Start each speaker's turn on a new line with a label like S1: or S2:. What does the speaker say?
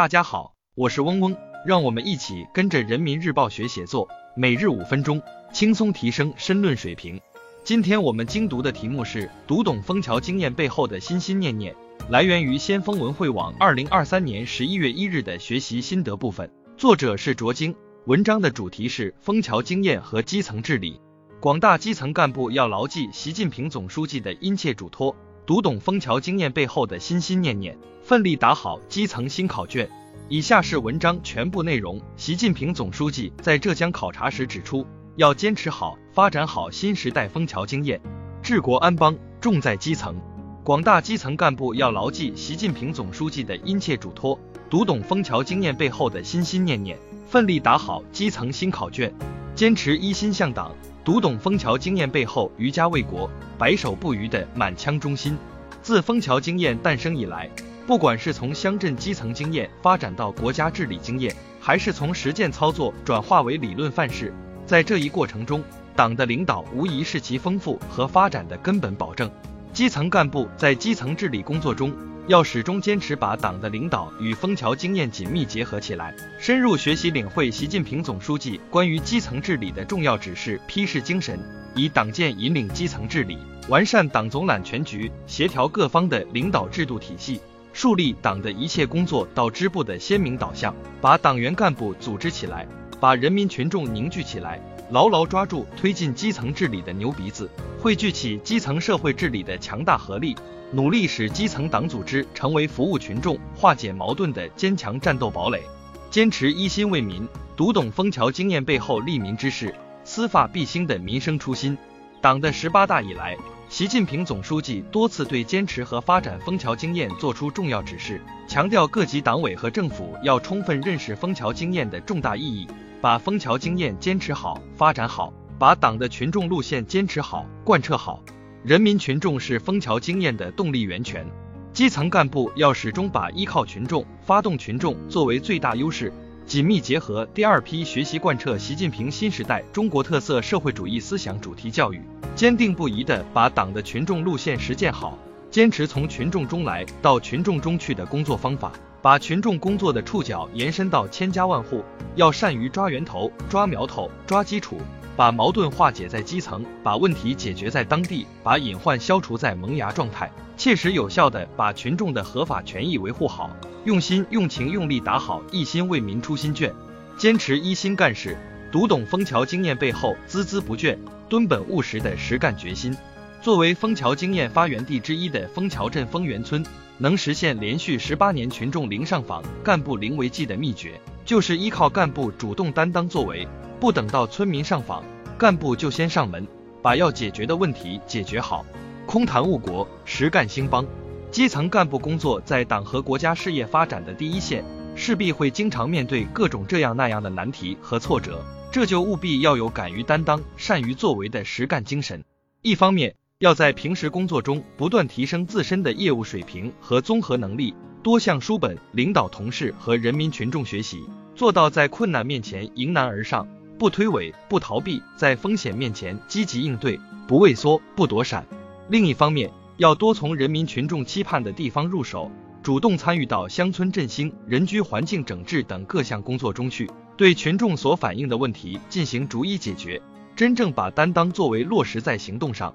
S1: 大家好，我是嗡嗡，让我们一起跟着人民日报学写作，每日五分钟，轻松提升申论水平。今天我们精读的题目是读懂枫桥经验背后的心心念念，来源于先锋文汇网二零二三年十一月一日的学习心得部分，作者是卓晶。文章的主题是枫桥经验和基层治理。广大基层干部要牢记习近平总书记的殷切嘱托，读懂枫桥经验背后的心心念念。奋力打好基层新考卷。以下是文章全部内容。习近平总书记在浙江考察时指出，要坚持好、发展好新时代枫桥经验，治国安邦重在基层。广大基层干部要牢记习近平总书记的殷切嘱托，读懂枫桥经验背后的心心念念，奋力打好基层新考卷，坚持一心向党，读懂枫桥经验背后于家为国、白首不渝的满腔忠心。自枫桥经验诞生以来，不管是从乡镇基层经验发展到国家治理经验，还是从实践操作转化为理论范式，在这一过程中，党的领导无疑是其丰富和发展的根本保证。基层干部在基层治理工作中，要始终坚持把党的领导与枫桥经验紧密结合起来，深入学习领会习近平总书记关于基层治理的重要指示批示精神，以党建引领基层治理，完善党总揽全局、协调各方的领导制度体系。树立党的一切工作到支部的鲜明导向，把党员干部组织起来，把人民群众凝聚起来，牢牢抓住推进基层治理的牛鼻子，汇聚起基层社会治理的强大合力，努力使基层党组织成为服务群众、化解矛盾的坚强战斗堡垒。坚持一心为民，读懂枫桥经验背后利民之事、司法必兴的民生初心。党的十八大以来。习近平总书记多次对坚持和发展枫桥经验作出重要指示，强调各级党委和政府要充分认识枫桥经验的重大意义，把枫桥经验坚持好、发展好，把党的群众路线坚持好、贯彻好。人民群众是枫桥经验的动力源泉，基层干部要始终把依靠群众、发动群众作为最大优势，紧密结合第二批学习贯彻习近平新时代中国特色社会主义思想主题教育。坚定不移地把党的群众路线实践好，坚持从群众中来到群众中去的工作方法，把群众工作的触角延伸到千家万户，要善于抓源头、抓苗头、抓基础，把矛盾化解在基层，把问题解决在当地，把隐患消除在萌芽状态，切实有效地把群众的合法权益维护好，用心用情用力打好一心为民初心卷，坚持一心干事。读懂枫桥经验背后孜孜不倦、敦本务实的实干决心。作为枫桥经验发源地之一的枫桥镇枫园村，能实现连续十八年群众零上访、干部零违纪的秘诀，就是依靠干部主动担当作为，不等到村民上访，干部就先上门，把要解决的问题解决好。空谈误国，实干兴邦。基层干部工作在党和国家事业发展的第一线，势必会经常面对各种这样那样的难题和挫折。这就务必要有敢于担当、善于作为的实干精神。一方面，要在平时工作中不断提升自身的业务水平和综合能力，多向书本、领导同事和人民群众学习，做到在困难面前迎难而上，不推诿、不逃避；在风险面前积极应对，不畏缩、不躲闪。另一方面，要多从人民群众期盼的地方入手，主动参与到乡村振兴、人居环境整治等各项工作中去。对群众所反映的问题进行逐一解决，真正把担当作为落实在行动上。